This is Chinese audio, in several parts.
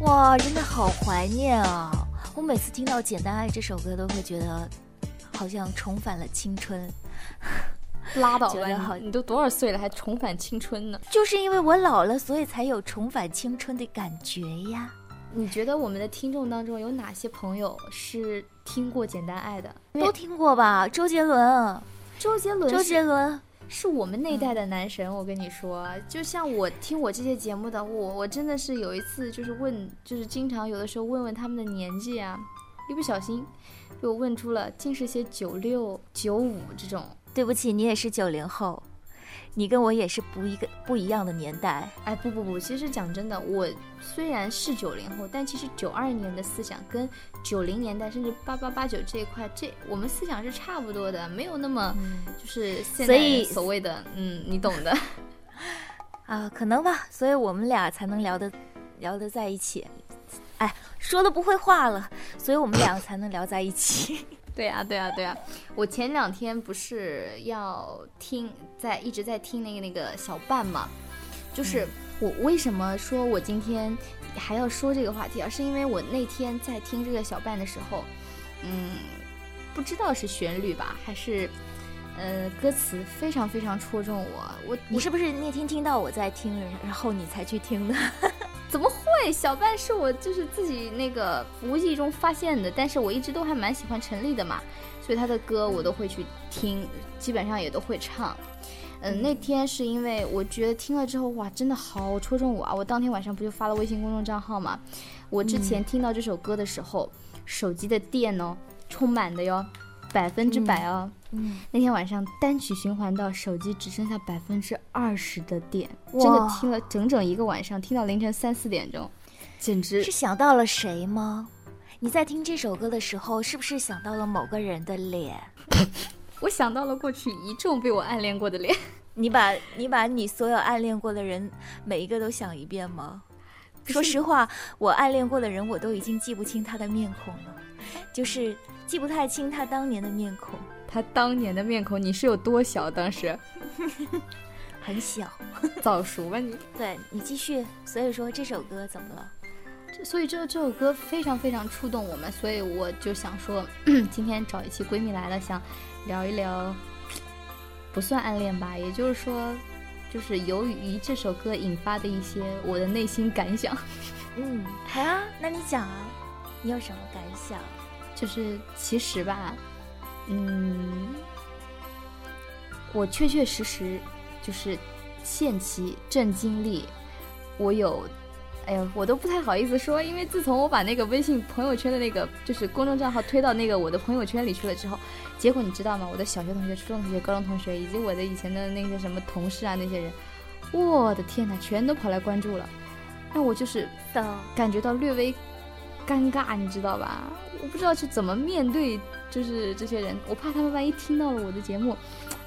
哇，真的好怀念啊！我每次听到《简单爱》这首歌，都会觉得好像重返了青春。拉倒吧好，你都多少岁了还重返青春呢？就是因为我老了，所以才有重返青春的感觉呀。你觉得我们的听众当中有哪些朋友是听过《简单爱》的？都听过吧？周杰伦，周杰伦，周杰伦，是我们那一代的男神。我跟你说，就像我听我这些节目的我，我真的是有一次就是问，就是经常有的时候问问他们的年纪啊，一不小心被我问出了，竟是些九六、九五这种。对不起，你也是九零后，你跟我也是不一个不一样的年代。哎，不不不，其实讲真的，我虽然是九零后，但其实九二年的思想跟九零年代甚至八八八九这一块，这我们思想是差不多的，没有那么就是现在所谓的嗯，你懂的。啊，可能吧，所以我们俩才能聊得聊得在一起。哎，说的不会话了，所以我们俩才能聊在一起。对啊、对啊、对啊、我前两天不是要听，在一直在听那个那个小半嘛，就是我为什么说我今天还要说这个话题啊？是因为我那天在听这个小半的时候，嗯，不知道是旋律吧，还是呃歌词非常非常戳中我，我你是不是那天听到我在听，然后你才去听的？怎么会？小半是我就是自己那个无意中发现的，但是我一直都还蛮喜欢陈粒的嘛，所以他的歌我都会去听，基本上也都会唱。嗯，那天是因为我觉得听了之后，哇，真的好戳中我啊！我当天晚上不就发了微信公众账号嘛？我之前听到这首歌的时候，手机的电哦，充满的哟，百分之百哦。嗯，那天晚上单曲循环到手机只剩下百分之二十的电，真的听了整整一个晚上，听到凌晨三四点钟，简直是想到了谁吗？你在听这首歌的时候，是不是想到了某个人的脸？我想到了过去一众被我暗恋过的脸。你把你把你所有暗恋过的人每一个都想一遍吗？说实话，我暗恋过的人，我都已经记不清他的面孔了，就是记不太清他当年的面孔，他当年的面孔，你是有多小？当时 很小。早熟吧你？对你继续，所以说这首歌怎么了？这所以这这首歌非常非常触动我们，所以我就想说，今天找一期闺蜜来了，想聊一聊，不算暗恋吧，也就是说，就是由于这首歌引发的一些我的内心感想。嗯，好啊，那你讲啊，你有什么感想？就是其实吧，嗯，我确确实实就是现期正经历，我有，哎呦，我都不太好意思说，因为自从我把那个微信朋友圈的那个就是公众账号推到那个我的朋友圈里去了之后，结果你知道吗？我的小学同学、初中同学、高中同学，以及我的以前的那些什么同事啊那些人，我的天呐，全都跑来关注了，那我就是到感觉到略微尴尬，你知道吧？我不知道去怎么面对，就是这些人，我怕他们万一听到了我的节目，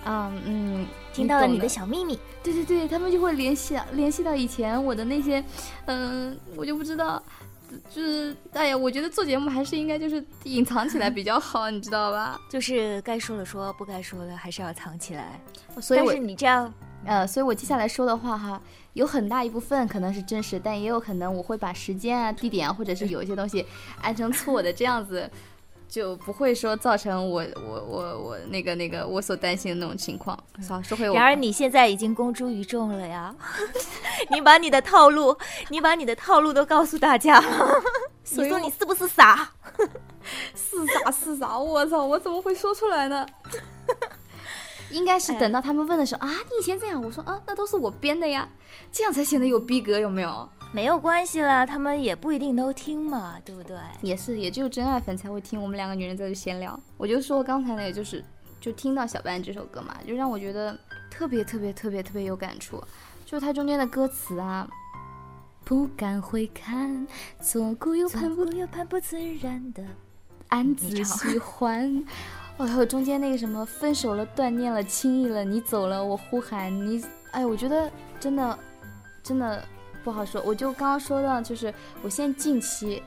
啊嗯，听到了你的小秘密。对对对，他们就会联系啊联系到以前我的那些，嗯、我就不知道，就是哎呀，我觉得做节目还是应该就是隐藏起来比较好，你知道吧？就是该说的说，不该说的还是要藏起来。所以我但是你这样，呃，所以我接下来说的话哈，有很大一部分可能是真实，但也有可能我会把时间啊、地点啊，或者是有一些东西 按成错的，这样子就不会说造成我我我我那个那个我所担心的那种情况。好，说回我，然而你现在已经公诸于众了呀！你把你的套路，你把你的套路都告诉大家你说你是不是傻？是傻是傻，我操，我怎么会说出来呢？应该是等到他们问的时候、啊，你以前这样，我说啊，那都是我编的呀，这样才显得有逼格，有没有？没有关系啦，他们也不一定都听嘛，对不对？也是，也只有真爱粉才会听我们两个女人在这闲聊。我就说刚才那个，就是就听到小半这首歌嘛，就让我觉得特别特别特别特别有感触。就它中间的歌词啊，不敢回看，左顾右盼，左顾右盼不自然的。暗自喜欢。哦，还有中间那个什么，分手了，断念了，轻易了，你走了，我呼喊你。哎，我觉得真的真的不好说。我就刚刚说到，就是我现在近期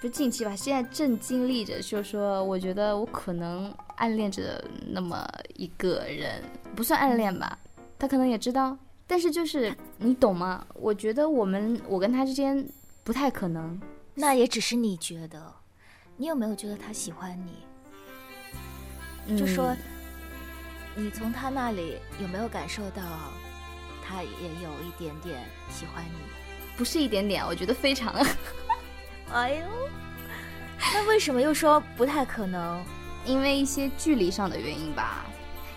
不是近期吧，现在正经历着，就是说，我觉得我可能暗恋着那么一个人，不算暗恋吧，他可能也知道，但是就是你懂吗？我觉得我们我跟他之间不太可能。那也只是你觉得，你有没有觉得他喜欢你？就嗯说你从他那里有没有感受到，他也有一点点喜欢你？不是一点点，我觉得非常。哎呦，那为什么又说不太可能？因为一些距离上的原因吧。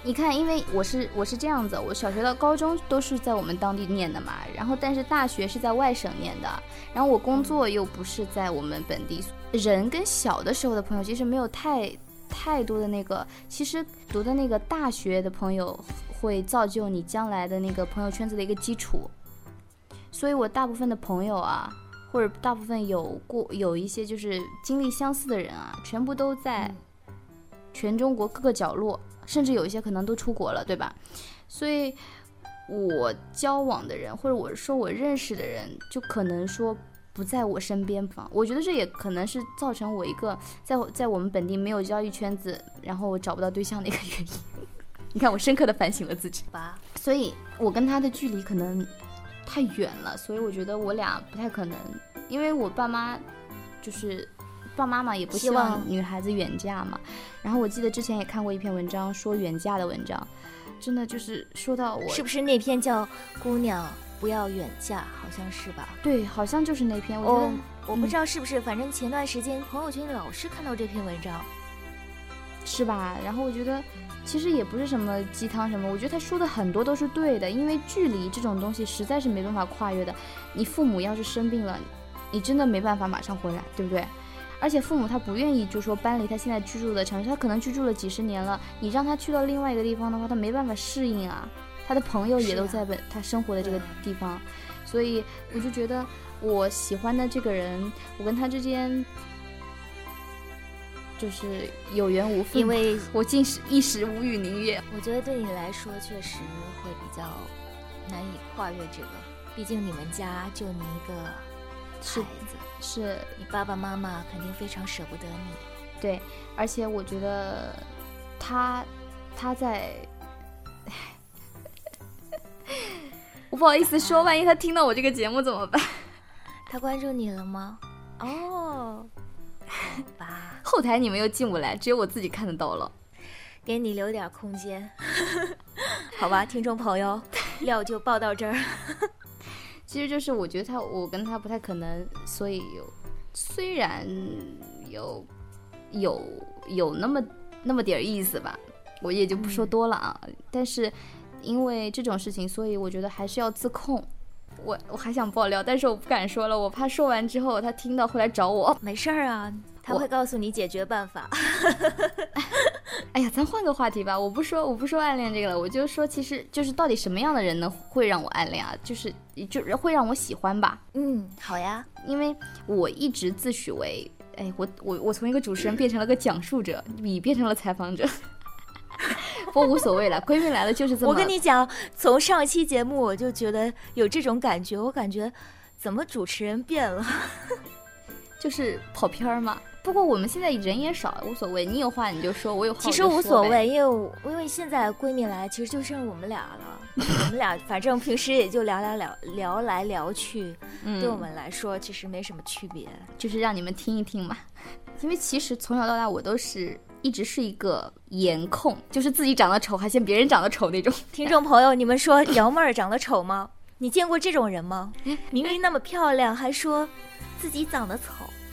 你看，因为我是我是这样子，我小学到高中都是在我们当地念的嘛，然后但是大学是在外省念的，然后我工作又不是在我们本地，人跟小的时候的朋友其实没有太太多的那个，其实读的那个大学的朋友会造就你将来的那个朋友圈子的一个基础，所以我大部分的朋友啊，或者大部分有过有一些就是经历相似的人啊，全部都在全中国各个角落，甚至有一些可能都出国了，对吧？所以，我交往的人，或者我说我认识的人，就可能说不在我身边吧。我觉得这也可能是造成我一个在在我们本地没有交易圈子，然后我找不到对象的一个原因。你看，我深刻的反省了自己。吧，所以我跟他的距离可能太远了，所以我觉得我俩不太可能，因为我爸妈就是爸妈嘛，也不希望女孩子远嫁嘛。然后我记得之前也看过一篇文章，说远嫁的文章，真的就是说到我是不是那篇叫《姑娘不要远嫁》？好像是吧？对，好像就是那篇，我觉得、哦，我不知道是不是，反正前段时间朋友圈老是看到这篇文章。是吧？然后我觉得其实也不是什么鸡汤什么，我觉得他说的很多都是对的，因为距离这种东西实在是没办法跨越的。你父母要是生病了，你真的没办法马上回来，对不对？而且父母他不愿意，就说搬离他现在居住的城市，他可能居住了几十年了，你让他去到另外一个地方的话，他没办法适应啊。他的朋友也都在本、他生活的这个地方，所以我就觉得我喜欢的这个人，我跟他之间就是有缘无分，因为我竟是一时无语凝噎。我觉得对你来说确实会比较难以跨越这个，毕竟你们家就你一个是孩子，是你爸爸妈妈肯定非常舍不得你。对，而且我觉得他他在，不好意思说，万一他听到我这个节目怎么办？他关注你了吗？哦，好吧，后台你们又进不来，只有我自己看得到了。给你留点空间，好吧，听众朋友，料就报到这儿。其实就是我觉得他，我跟他不太可能，所以有虽然有有有那么那么点儿意思吧，我也就不说多了啊。但是因为这种事情，所以我觉得还是要自控。我我还想爆料，但是我不敢说了，我怕说完之后他听到会来找我。没事儿啊，他会告诉你解决办法。哎呀，咱换个话题吧，我不说我不说暗恋这个了，我就说其实就是到底什么样的人呢会让我暗恋啊？就是就是会让我喜欢吧。嗯，好呀，因为我一直自诩为，哎，我我我从一个主持人变成了个讲述者，你变成了采访者。不我无所谓了，闺蜜来了就是这么。我跟你讲，从上期节目我就觉得有这种感觉，我感觉怎么主持人变了，就是跑偏儿嘛。不过我们现在人也少，无所谓。你有话你就说，我有话其实无所谓，因为我因为现在闺蜜来，其实就剩我们俩了。我们俩反正平时也就聊聊聊聊来聊去，嗯对我们来说其实没什么区别。就是让你们听一听嘛。因为其实从小到大我都是一直是一个颜控，就是自己长得丑还嫌别人长得丑那种。听众朋友，你们说瑶妹儿长得丑吗？你见过这种人吗？明明那么漂亮，还说自己长得丑，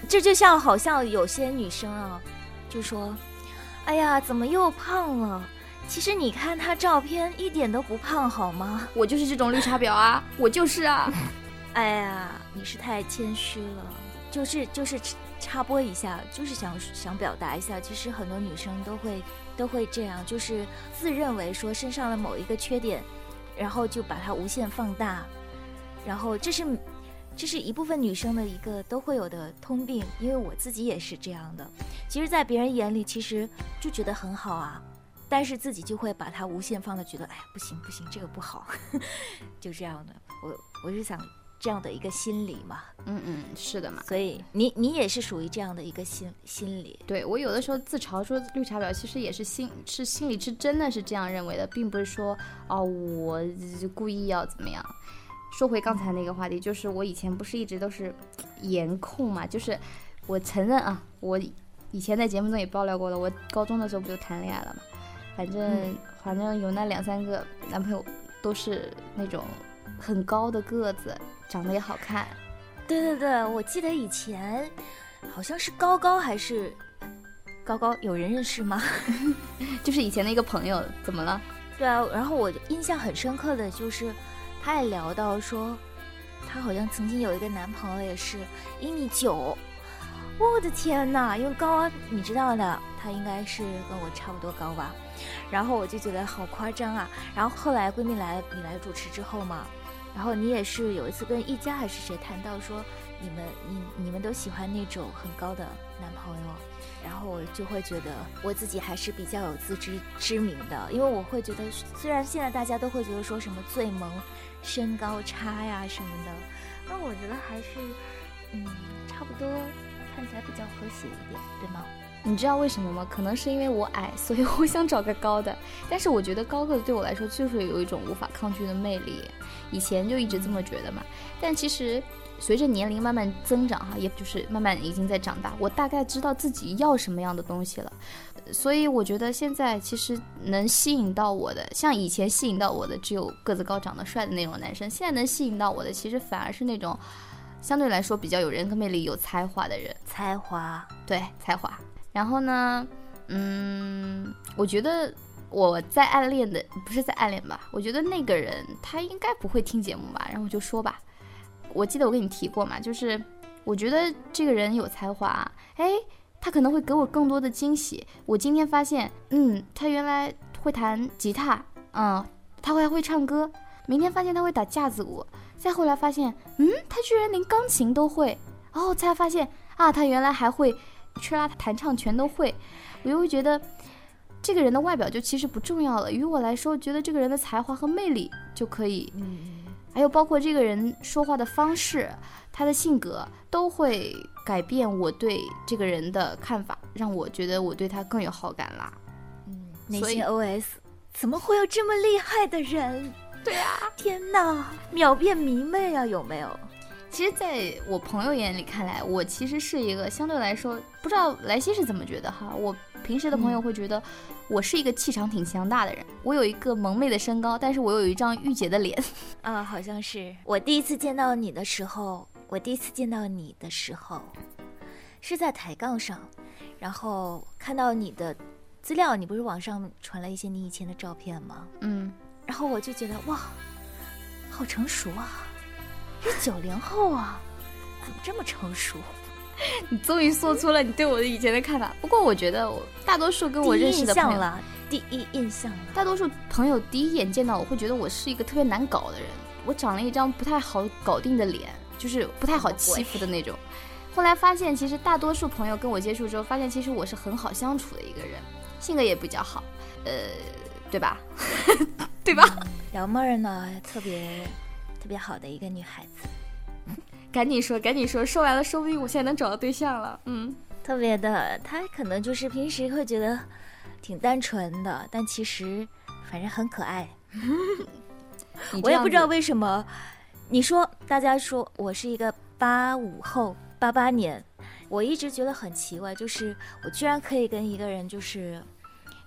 这就像好像有些女生啊，就说：“哎呀，怎么又胖了？”其实你看她照片一点都不胖，好吗？我就是这种绿茶婊啊，我就是啊。哎呀，你是太谦虚了。就是就是插播一下，就是想想表达一下，其实很多女生都会都会这样，就是自认为说身上的某一个缺点，然后就把它无限放大，然后这是这是一部分女生的一个都会有的通病，因为我自己也是这样的。其实，在别人眼里，其实就觉得很好啊，但是自己就会把它无限放大，觉得哎呀不行不行，这个不好，就这样的。我我是想这样的一个心理嘛。嗯嗯，是的嘛。所以你你也是属于这样的一个心心理，对我有的时候自嘲说绿茶婊，其实也是心是心里是真的是这样认为的，并不是说哦我故意要怎么样。说回刚才那个话题，就是我以前不是一直都是颜控嘛，就是我承认啊，我以前在节目中也爆料过了，我高中的时候不就谈恋爱了嘛，反正、嗯反正有那两三个男朋友都是那种很高的个子，长得也好看，对对对，我记得以前好像是高高还是高高，有人认识吗？就是以前的一个朋友，怎么了？对啊，然后我印象很深刻的就是，他也聊到说，他好像曾经有一个男朋友也是一米九，我的天呐，因为高啊，你知道的，他应该是跟我差不多高吧，然后我就觉得好夸张啊。然后后来闺蜜来你来主持之后嘛，然后你也是有一次跟一家还是谁谈到说，你们你你们都喜欢那种很高的男朋友。然后我就会觉得我自己还是比较有自知之明的，因为我会觉得，虽然现在大家都会觉得说什么最萌身高差呀什么的，那我觉得还是，嗯，差不多看起来比较和谐一点，对吗？你知道为什么吗？可能是因为我矮，所以我想找个高的。但是我觉得高个子对我来说就是有一种无法抗拒的魅力，以前就一直这么觉得嘛。但其实随着年龄慢慢增长，哈，也就是慢慢已经在长大，我大概知道自己要什么样的东西了。所以我觉得现在其实能吸引到我的，像以前吸引到我的只有个子高、长得帅的那种男生，现在能吸引到我的，其实反而是那种相对来说比较有人格魅力、有才华的人。才华，对才华。然后呢，嗯，我觉得我在暗恋的不是在暗恋吧？我觉得那个人他应该不会听节目吧？然后我就说吧，我记得我跟你提过嘛，就是我觉得这个人有才华，哎，他可能会给我更多的惊喜。我今天发现，嗯，他原来会弹吉他，嗯，他还会唱歌。明天发现他会打架子鼓，再后来发现，嗯，他居然连钢琴都会。哦，才发现啊，他原来还会吹拉弹唱全都会。我就会觉得，这个人的外表就其实不重要了。于我来说，觉得这个人的才华和魅力就可以。嗯，还有包括这个人说话的方式，他的性格都会改变我对这个人的看法，让我觉得我对他更有好感啦。嗯，内心 OS，怎么会有这么厉害的人？对啊，天哪，秒变迷妹啊，有没有？其实，在我朋友眼里看来，我其实是一个相对来说，不知道莱西是怎么觉得哈。我平时的朋友会觉得我是一个气场挺强大的人，我有一个萌妹的身高，但是我有一张御姐的脸。啊，好像是我第一次见到你的时候，我第一次见到你的时候，是在抬杠上，然后看到你的资料，你不是网上传了一些你以前的照片吗？嗯，然后我就觉得哇，好成熟啊，是九零后啊，怎么这么成熟？你终于说出了你对我的以前的看法。不过我觉得我大多数跟我认识的朋友，印象了，第一印象了。大多数朋友第一眼见到我会觉得我是一个特别难搞的人，我长了一张不太好搞定的脸，就是不太好欺负的那种。后来发现，其实大多数朋友跟我接触之后，发现其实我是很好相处的一个人，性格也比较好。呃，对吧？对吧？瑶妹儿呢，特别特别好的一个女孩子，赶紧说，赶紧说，说完了，说不定我现在能找到对象了。嗯，特别的，她可能就是平时会觉得挺单纯的，但其实反正很可爱。我也不知道为什么，你说大家说我是一个八五后，八八年，我一直觉得很奇怪，就是我居然可以跟一个人，就是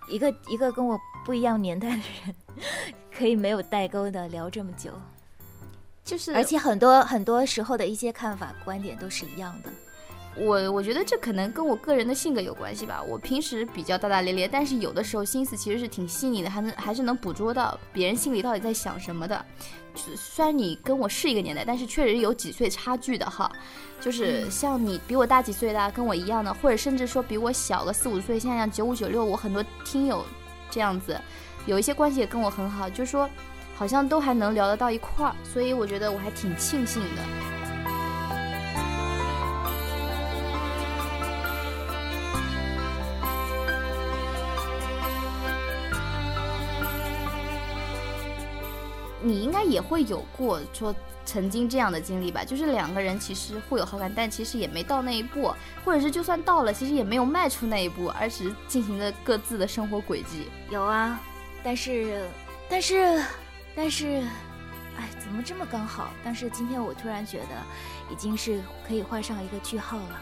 一个一个跟我不一样年代的人，可以没有代沟的聊这么久，就是而且很多很多时候的一些看法观点都是一样的。我我觉得这可能跟我个人的性格有关系吧。我平时比较大大咧咧，但是有的时候心思其实是挺细腻的，还能还是能捕捉到别人心里到底在想什么的。虽然你跟我是一个年代，但是确实有几岁差距的哈。就是像你比我大几岁的，跟我一样的，或者甚至说比我小个四五岁，现在像九五九六，我很多听友这样子，有一些关系也跟我很好，就是说好像都还能聊得到一块儿，所以我觉得我还挺庆幸的。你应该也会有过说曾经这样的经历吧，就是两个人其实互有好感，但其实也没到那一步，或者是就算到了，其实也没有迈出那一步，而是进行着各自的生活轨迹。有啊，但是，但是，但是，哎，怎么这么刚好？但是今天我突然觉得，已经是可以画上一个句号了。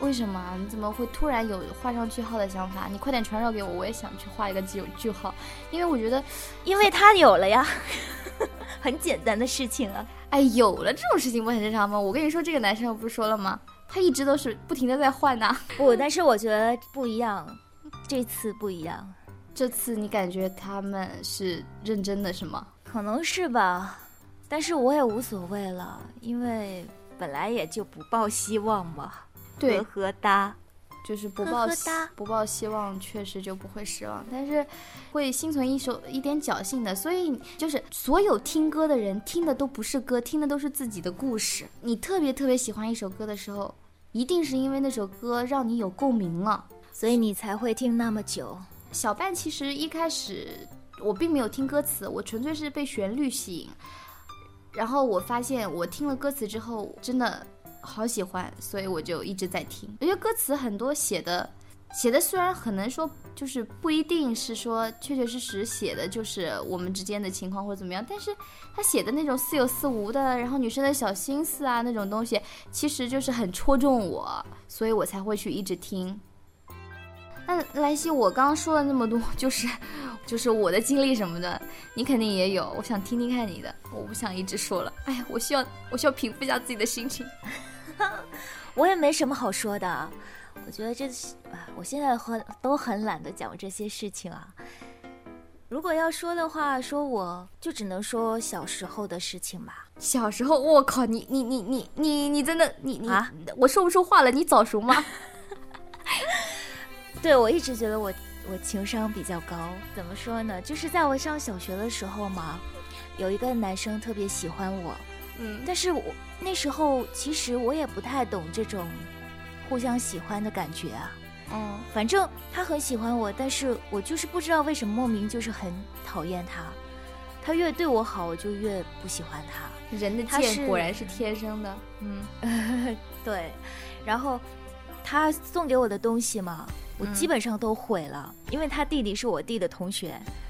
为什么？你怎么会突然有画上句号的想法？你快点传授给我，我也想去画一个句句号，因为我觉得，因为他有了呀，很简单的事情啊。哎，有了这种事情不很正常吗？我跟你说，这个男生我不是说了吗？他一直都是不停的在换呐。不，但是我觉得不一样，这次不一样。这次你感觉他们是认真的，是吗？可能是吧，但是我也无所谓了，因为本来也就不抱希望嘛。对，呵呵哒，就是不抱不抱希望，确实就不会失望，但是会心存一首一点侥幸的。所以就是所有听歌的人听的都不是歌，听的都是自己的故事。你特别特别喜欢一首歌的时候，一定是因为那首歌让你有共鸣了，所以你才会听那么久。小半其实一开始我并没有听歌词，我纯粹是被旋律吸引，然后我发现我听了歌词之后，真的。好喜欢，所以我就一直在听。我觉得歌词很多写的，写的虽然很能说，就是不一定是说确确实实写的就是我们之间的情况或者怎么样，但是他写的那种似有似无的，然后女生的小心思啊那种东西，其实就是很戳中我，所以我才会去一直听。那兰溪，我刚刚说了那么多，就是就是我的经历什么的，你肯定也有，我想听听看你的，我不想一直说了。哎呀，我需要我需要平复一下自己的心情。我也没什么好说的，我觉得这，我现在很都很懒得讲这些事情啊。如果要说的话，说我就只能说小时候的事情吧。小时候，我靠，你你你你你你真的你你啊，我说不出话了，你早熟吗？对，我一直觉得我我情商比较高。怎么说呢？就是在我上小学的时候嘛，有一个男生特别喜欢我。嗯，但是我那时候其实我也不太懂这种互相喜欢的感觉啊。嗯，反正他很喜欢我，但是我就是不知道为什么莫名就是很讨厌他。他越对我好，我就越不喜欢他。人的贱果然是天生的。嗯，对。然后他送给我的东西嘛，我基本上都毁了，因为他弟弟是我弟的同学，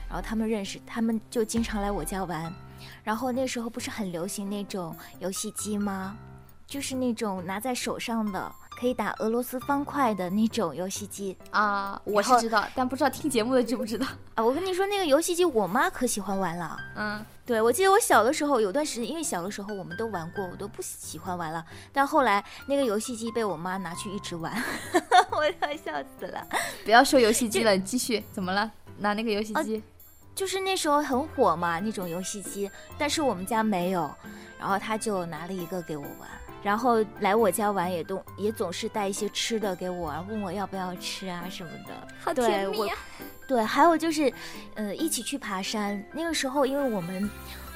然后他们认识，他们就经常来我家玩。然后那时候不是很流行那种游戏机吗？就是那种拿在手上的，可以打俄罗斯方块的那种游戏机啊。我是知道，但不知道听节目的知不知道啊？我跟你说，那个游戏机我妈可喜欢玩了。嗯，对，我记得我小的时候有段时间，因为小的时候我们都玩过，我都不喜欢玩了。但后来那个游戏机被我妈拿去一直玩，我要笑死了。不要说游戏机了，继续。怎么了？拿那个游戏机？就是那时候很火嘛，那种游戏机，但是我们家没有，然后他就拿了一个给我玩，然后来我家玩也都也总是带一些吃的给我，问我要不要吃啊什么的。好甜蜜啊！对，还有就是，呃，一起去爬山。那个时候，因为我们，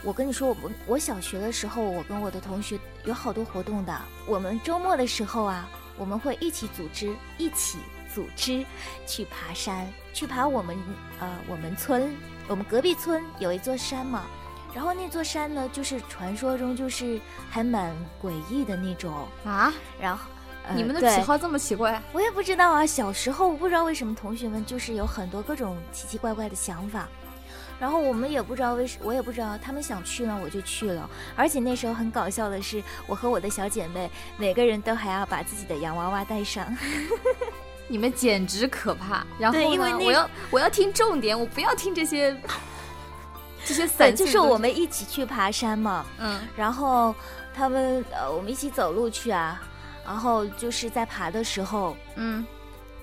我跟你说，我我小学的时候，我跟我的同学有好多活动的。我们周末的时候啊，我们会一起组织，一起组织去爬山，去爬我们呃我们村。我们隔壁村有一座山嘛，然后那座山呢，就是传说中就是还蛮诡异的那种，啊，然后。呃你们的喜好这么奇怪？我也不知道啊，小时候不知道为什么同学们就是有很多各种奇奇怪怪的想法，然后我们也不知道为什，我也不知道他们想去呢，我就去了。而且那时候很搞笑的是，我和我的小姐妹每个人都还要把自己的洋娃娃带上。你们简直可怕！然后呢，因为那我要我要听重点，我不要听这些就是我们一起去爬山嘛，嗯。然后他们呃，我们一起走路去啊，然后就是在爬的时候，嗯。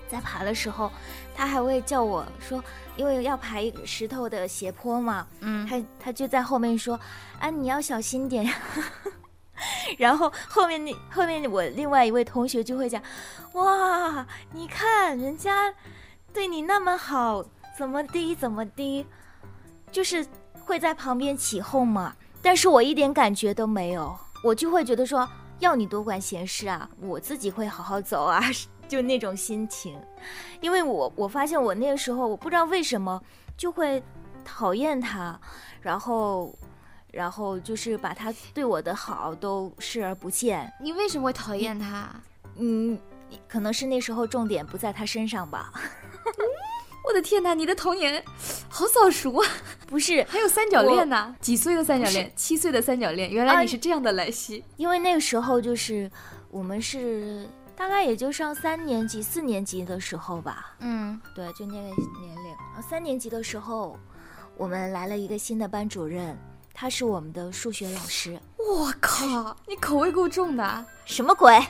在爬的时候，他还会叫我说，因为要爬一个石头的斜坡嘛，嗯，他他就在后面说：“啊，你要小心点。”然后后面那后面我另外一位同学就会讲：“哇，你看人家对你那么好，怎么滴怎么滴，就是会在旁边起哄吗。”但是我一点感觉都没有，我就会觉得说：“要你多管闲事啊，我自己会好好走啊。”就那种心情，因为我我发现我那个时候我不知道为什么就会讨厌他，然后，然后就是把他对我的好都视而不见。你为什么会讨厌他？嗯，可能是那时候重点不在他身上吧。我的天哪，你的童年好早熟啊！不是，还有三角恋呢？几岁的三角恋？七岁的三角恋。原来啊你是这样的来西。因为那个时候就是我们是大概也就上三年级、四年级的时候吧。嗯对，就那个年龄。然后三年级的时候，我们来了一个新的班主任，他是我们的数学老师。我靠，你口味够重的啊。什么鬼？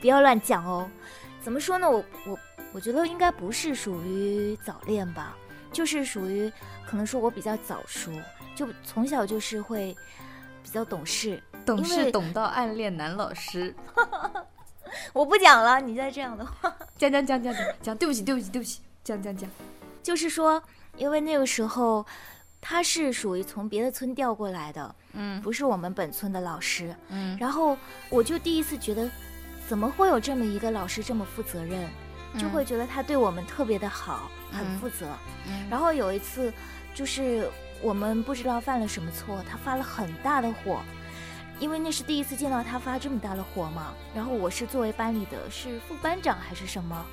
不要乱讲哦。怎么说呢？我我我觉得应该不是属于早恋吧，就是属于可能说我比较早熟，就从小就是会比较懂事。懂事懂到暗恋男老师。我不讲了，你再这样的话，讲讲讲讲讲讲，对不起对不起对不起，讲讲讲。就是说，因为那个时候他是属于从别的村调过来的，嗯不是我们本村的老师。嗯，然后我就第一次觉得，怎么会有这么一个老师这么负责任？就会觉得他对我们特别的好，很嗯负责。嗯然后有一次，就是我们不知道犯了什么错，他发了很大的火，因为那是第一次见到他发这么大的火嘛。然后我是作为班里的是副班长还是什么，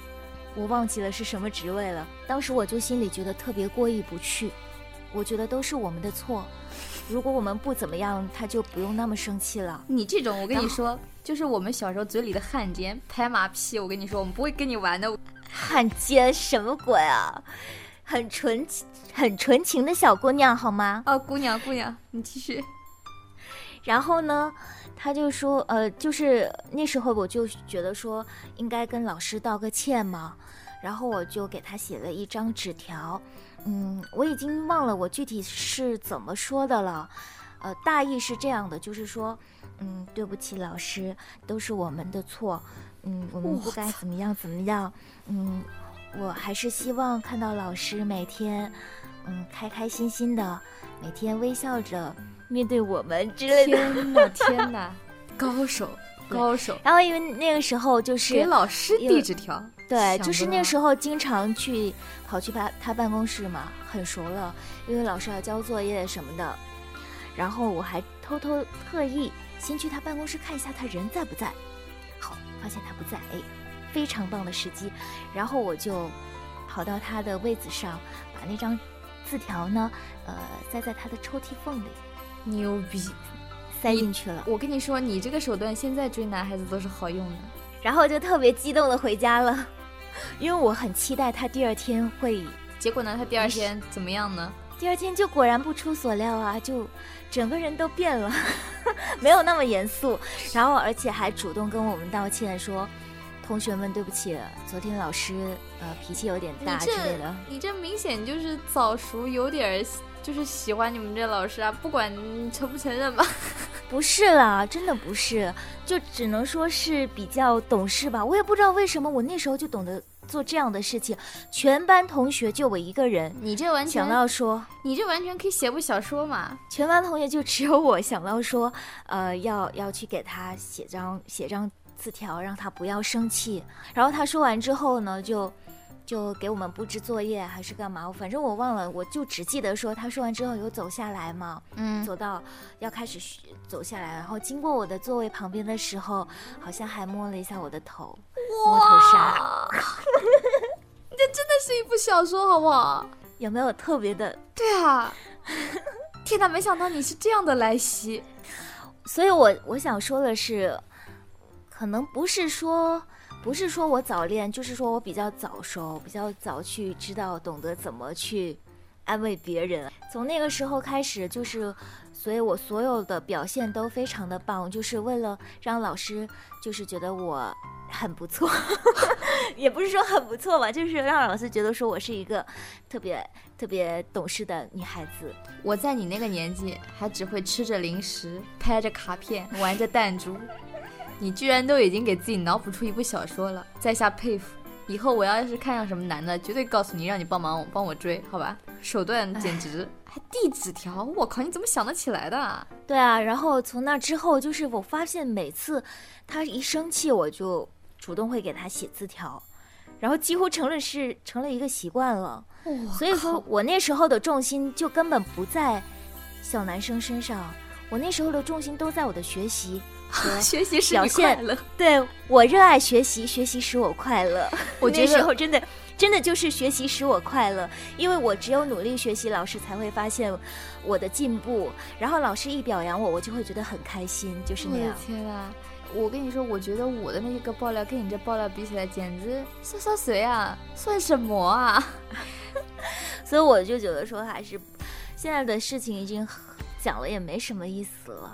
我忘记了是什么职位了。当时我就心里觉得特别过意不去，我觉得都是我们的错，如果我们不怎么样，他就不用那么生气了。你这种，我跟你说，就是我们小时候嘴里的汉奸、拍马屁。我跟你说，我们不会跟你玩的。汉奸什么鬼啊？很纯情、很纯情的小姑娘，好吗？哦，姑娘，姑娘，你继续。然后呢，他就说，呃，就是那时候我就觉得说应该跟老师道个歉嘛，然后我就给他写了一张纸条，嗯，我已经忘了我具体是怎么说的了，呃，大意是这样的，就是说，嗯，对不起老师，都是我们的错，嗯，我们不该怎么样怎么样，嗯，我还是希望看到老师每天，嗯，开开心心的，每天微笑着。面对我们之类的，天哪，天哪，高手，高手，然后因为那个时候就是给老师递纸条。对，就是那时候经常去跑去他他办公室嘛，很熟了，因为老师要交作业什么的。然后我还偷偷特意先去他办公室看一下他人在不在。好，发现他不在，哎，非常棒的时机。然后我就跑到他的位子上，把那张字条呢，呃，塞在他的抽屉缝里，牛逼！塞进去了。我跟你说，你这个手段现在追男孩子都是好用的。然后就特别激动的回家了，因为我很期待他第二天会结果呢，他第二天怎么样呢？第二天就果然不出所料啊，就整个人都变了，没有那么严肃，然后而且还主动跟我们道歉说，同学们对不起，昨天老师呃脾气有点大之类的。你这明显就是早熟，有点就是喜欢你们这老师啊，不管你承不承认吧。不是啦，真的不是，就只能说是比较懂事吧。我也不知道为什么我那时候就懂得做这样的事情，全班同学就我一个人你这完全想，到说。你这完全可以写部小说嘛。全班同学就只有我想到说，呃，要要去给他写张写张字条，让他不要生气。然后他说完之后呢，就就给我们布置作业还是干嘛，反正我忘了，我就只记得说他说完之后有走下来嘛，嗯，走到要开始学走下来，然后经过我的座位旁边的时候，好像还摸了一下我的头，摸头杀，你 这真的是一部小说，好不好？有没有特别的？对啊，天哪，没想到你是这样的来袭。所以我我想说的是，可能不是说不是说我早恋，就是说我比较早熟，比较早去知道懂得怎么去安慰别人。从那个时候开始，就是，所以我所有的表现都非常的棒，就是为了让老师就是觉得我很不错，也不是说很不错吧，就是让老师觉得说我是一个特别特别懂事的女孩子。我在你那个年纪，还只会吃着零食，拍着卡片，玩着弹珠。你居然都已经给自己脑补出一部小说了，在下佩服。以后我要是看上什么男的，绝对告诉你，让你帮忙帮我追，好吧？手段简直还递纸条，我靠，你怎么想得起来的？对啊，然后从那之后，就是我发现每次他一生气，我就主动会给他写字条，然后几乎成了是成了一个习惯了。所以说我那时候的重心就根本不在小男生身上，我那时候的重心都在我的学习和 学习使你快乐。对我热爱学习，学习使我快乐。我觉那时得候真的真的就是学习使我快乐，因为我只有努力学习，老师才会发现我的进步，然后老师一表扬我，我就会觉得很开心，就是我的那样。天呐！我跟你说，我觉得我的那个爆料跟你这爆料比起来，简直算算谁啊，算什么啊？所以我就觉得说，还是现在的事情已经讲了也没什么意思了。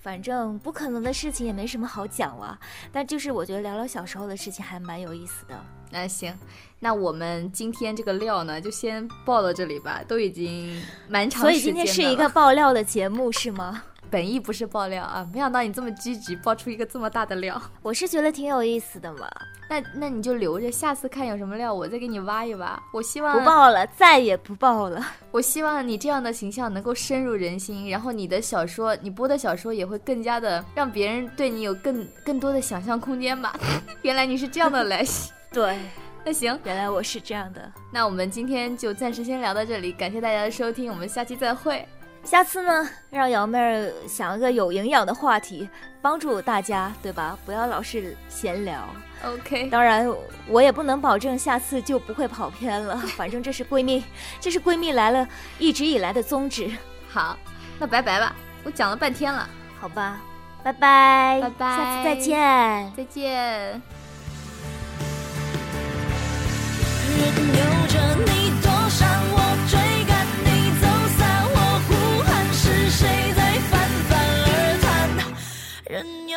反正不可能的事情也没什么好讲了，但就是我觉得聊聊小时候的事情还蛮有意思的。那行，那我们今天这个料呢，就先爆到这里吧，都已经蛮长所以时间的今天是一个爆料的节目是吗？本意不是爆料啊，没想到你这么积极，爆出一个这么大的料。我是觉得挺有意思的嘛。那那你就留着，下次看有什么料，我再给你挖一挖。我希望不爆了，再也不爆了。我希望你这样的形象能够深入人心，然后你的小说，你播的小说也会更加的让别人对你有更更多的想象空间吧。原来你是这样的来袭。对，那行，原来我是这样的。那我们今天就暂时先聊到这里，感谢大家的收听，我们下期再会。下次呢，让瑶妹儿想一个有营养的话题，帮助大家，对吧？不要老是闲聊。OK，当然，我也不能保证下次就不会跑偏了。反正这是闺蜜，这是闺蜜来了一直以来的宗旨，好，那拜拜吧，我讲了半天了，好吧？拜拜，拜拜下次再见。再见。喊